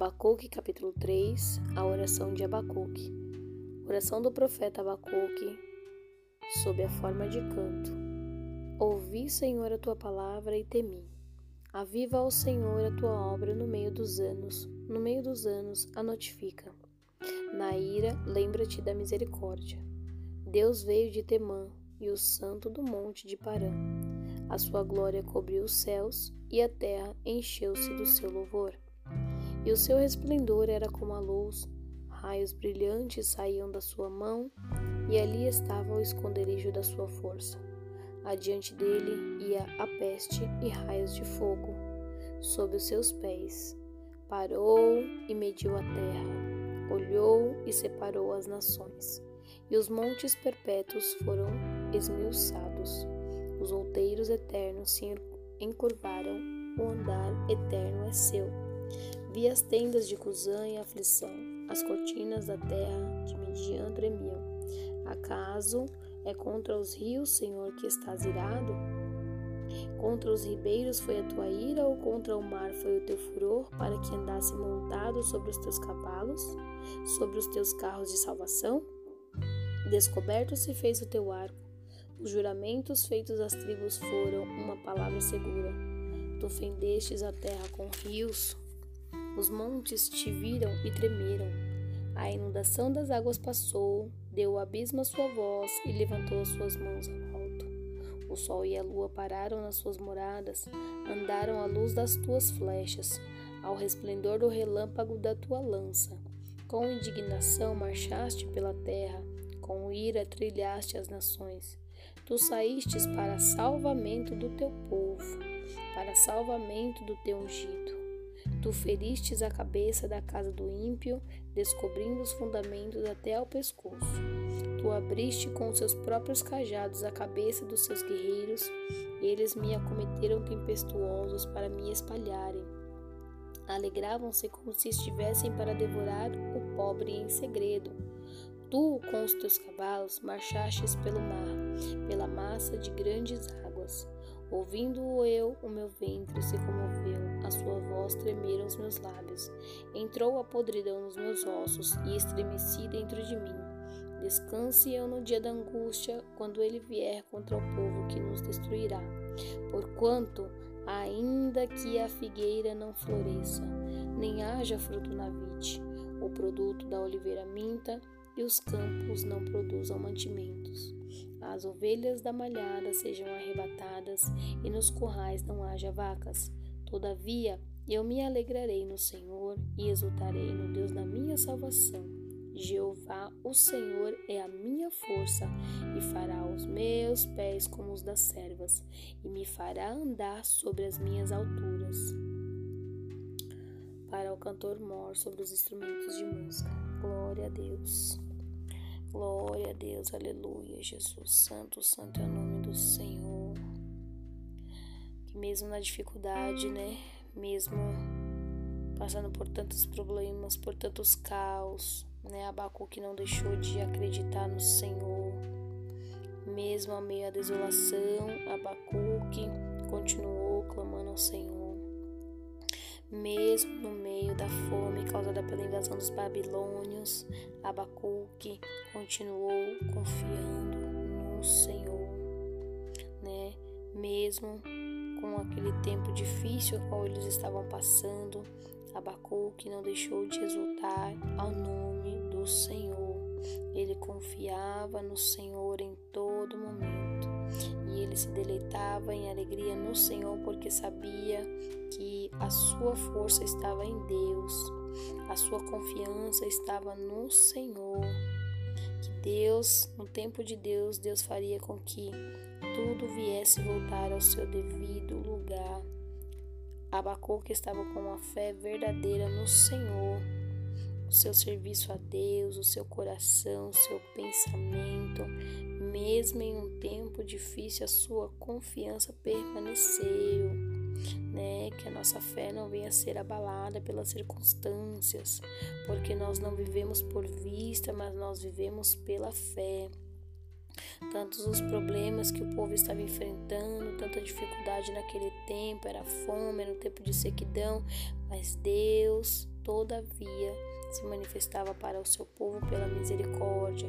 Abacuque, capítulo 3, a oração de Abacuque. Oração do profeta Abacuque, sob a forma de canto. Ouvi, Senhor, a tua palavra e temi. Aviva ao Senhor a tua obra no meio dos anos, no meio dos anos a notifica. Na ira, lembra-te da misericórdia. Deus veio de Temã e o santo do monte de Parã. A sua glória cobriu os céus e a terra encheu-se do seu louvor. E o seu resplendor era como a luz, raios brilhantes saíam da sua mão, e ali estava o esconderijo da sua força. Adiante dele ia a peste e raios de fogo. Sob os seus pés, parou e mediu a terra, olhou e separou as nações, e os montes perpétuos foram esmiuçados. Os outeiros eternos se encurvaram, o andar eterno é seu. Vi as tendas de Cusã em aflição, as cortinas da terra de Midian tremiam. Acaso é contra os rios, Senhor, que estás irado? Contra os ribeiros foi a tua ira, ou contra o mar foi o teu furor, para que andasse montado sobre os teus cavalos, sobre os teus carros de salvação? Descoberto se fez o teu arco, os juramentos feitos às tribos foram uma palavra segura. Tu fendestes a terra com rios, os montes te viram e tremeram. A inundação das águas passou, deu o abismo a sua voz e levantou as suas mãos ao alto. O sol e a lua pararam nas suas moradas, andaram à luz das tuas flechas, ao resplendor do relâmpago da tua lança. Com indignação marchaste pela terra, com ira trilhaste as nações. Tu saístes para salvamento do teu povo, para salvamento do teu ungido. Tu feristes a cabeça da casa do ímpio, descobrindo os fundamentos até ao pescoço. Tu abriste com seus próprios cajados a cabeça dos seus guerreiros, eles me acometeram tempestuosos para me espalharem. Alegravam-se como se estivessem para devorar o pobre em segredo. Tu, com os teus cavalos, marchastes pelo mar, pela massa de grandes águas. Ouvindo-o eu, o meu ventre se comoveu, a sua voz tremeram os meus lábios. Entrou a podridão nos meus ossos e estremeci dentro de mim. Descanse eu no dia da angústia, quando ele vier contra o povo que nos destruirá. Porquanto, ainda que a figueira não floresça, nem haja fruto na vide, o produto da oliveira minta, e os campos não produzam mantimentos. As ovelhas da malhada sejam arrebatadas e nos currais não haja vacas. Todavia, eu me alegrarei no Senhor e exultarei no Deus da minha salvação. Jeová, o Senhor, é a minha força e fará os meus pés como os das servas e me fará andar sobre as minhas alturas. Para o cantor mor sobre os instrumentos de música. Glória a Deus. Glória a Deus, aleluia, Jesus Santo, Santo é o nome do Senhor. Mesmo na dificuldade, né, mesmo passando por tantos problemas, por tantos caos, né, Abacuque não deixou de acreditar no Senhor. Mesmo a meio da desolação, Abacuque continuou clamando ao Senhor mesmo no meio da fome causada pela invasão dos babilônios, Abacuque continuou confiando no Senhor, né? Mesmo com aquele tempo difícil ao qual eles estavam passando, Abacuque não deixou de exultar ao nome do Senhor. Ele confiava no Senhor em todo momento e ele se deleitava em alegria no Senhor porque sabia que a sua força estava em Deus, a sua confiança estava no Senhor. Que Deus, no tempo de Deus, Deus faria com que tudo viesse voltar ao seu devido lugar. Abacuque estava com uma fé verdadeira no Senhor, o seu serviço a Deus, o seu coração, o seu pensamento, mesmo em um tempo difícil, a sua confiança permaneceu, né? Que a nossa fé não venha a ser abalada pelas circunstâncias, porque nós não vivemos por vista, mas nós vivemos pela fé. Tantos os problemas que o povo estava enfrentando, tanta dificuldade naquele tempo, era fome, era um tempo de sequidão, mas Deus todavia, se manifestava para o seu povo pela misericórdia,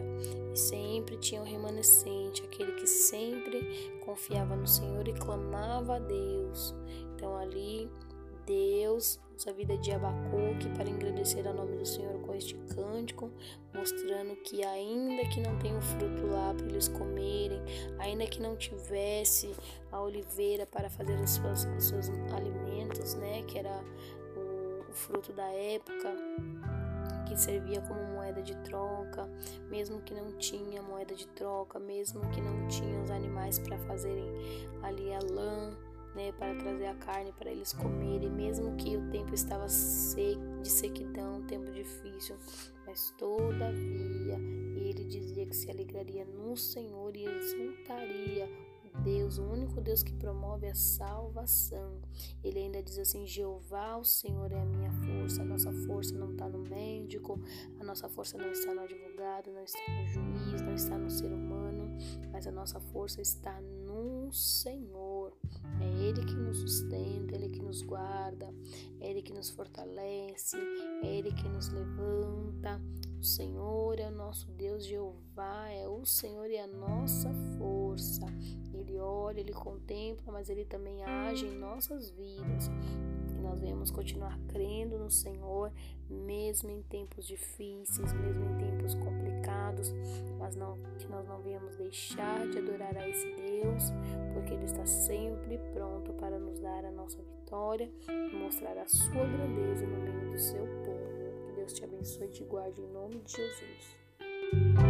e sempre tinha um remanescente, aquele que sempre confiava no Senhor e clamava a Deus. Então ali Deus, nossa vida de Abacuque, para engrandecer o nome do Senhor com este cântico, mostrando que ainda que não tenha o fruto lá para eles comerem, ainda que não tivesse a oliveira para fazer os seus, os seus alimentos, né, que era o, o fruto da época, que servia como moeda de troca, mesmo que não tinha moeda de troca, mesmo que não tinha os animais para fazerem ali a lã, né, para trazer a carne para eles comerem, mesmo que o tempo estava de sequidão, um tempo difícil, mas todavia ele dizia que se alegraria no Senhor e exultaria Deus, o único Deus que promove a salvação. Ele ainda diz assim: Jeová, o Senhor é a minha força. A nossa força não está no médico, a nossa força não está no advogado, não está no juiz, não está no ser humano, mas a nossa força está no Senhor. É Ele que nos sustenta, Ele que nos guarda, é Ele que nos fortalece, é Ele que nos levanta. O Senhor é o nosso Deus, Jeová é o Senhor e a nossa força. Ele olha, ele contempla, mas ele também age em nossas vidas. Que nós venhamos continuar crendo no Senhor, mesmo em tempos difíceis, mesmo em tempos mas não que nós não venhamos deixar de adorar a esse Deus, porque ele está sempre pronto para nos dar a nossa vitória e mostrar a sua grandeza no meio do seu povo. Que Deus te abençoe e te guarde em nome de Jesus.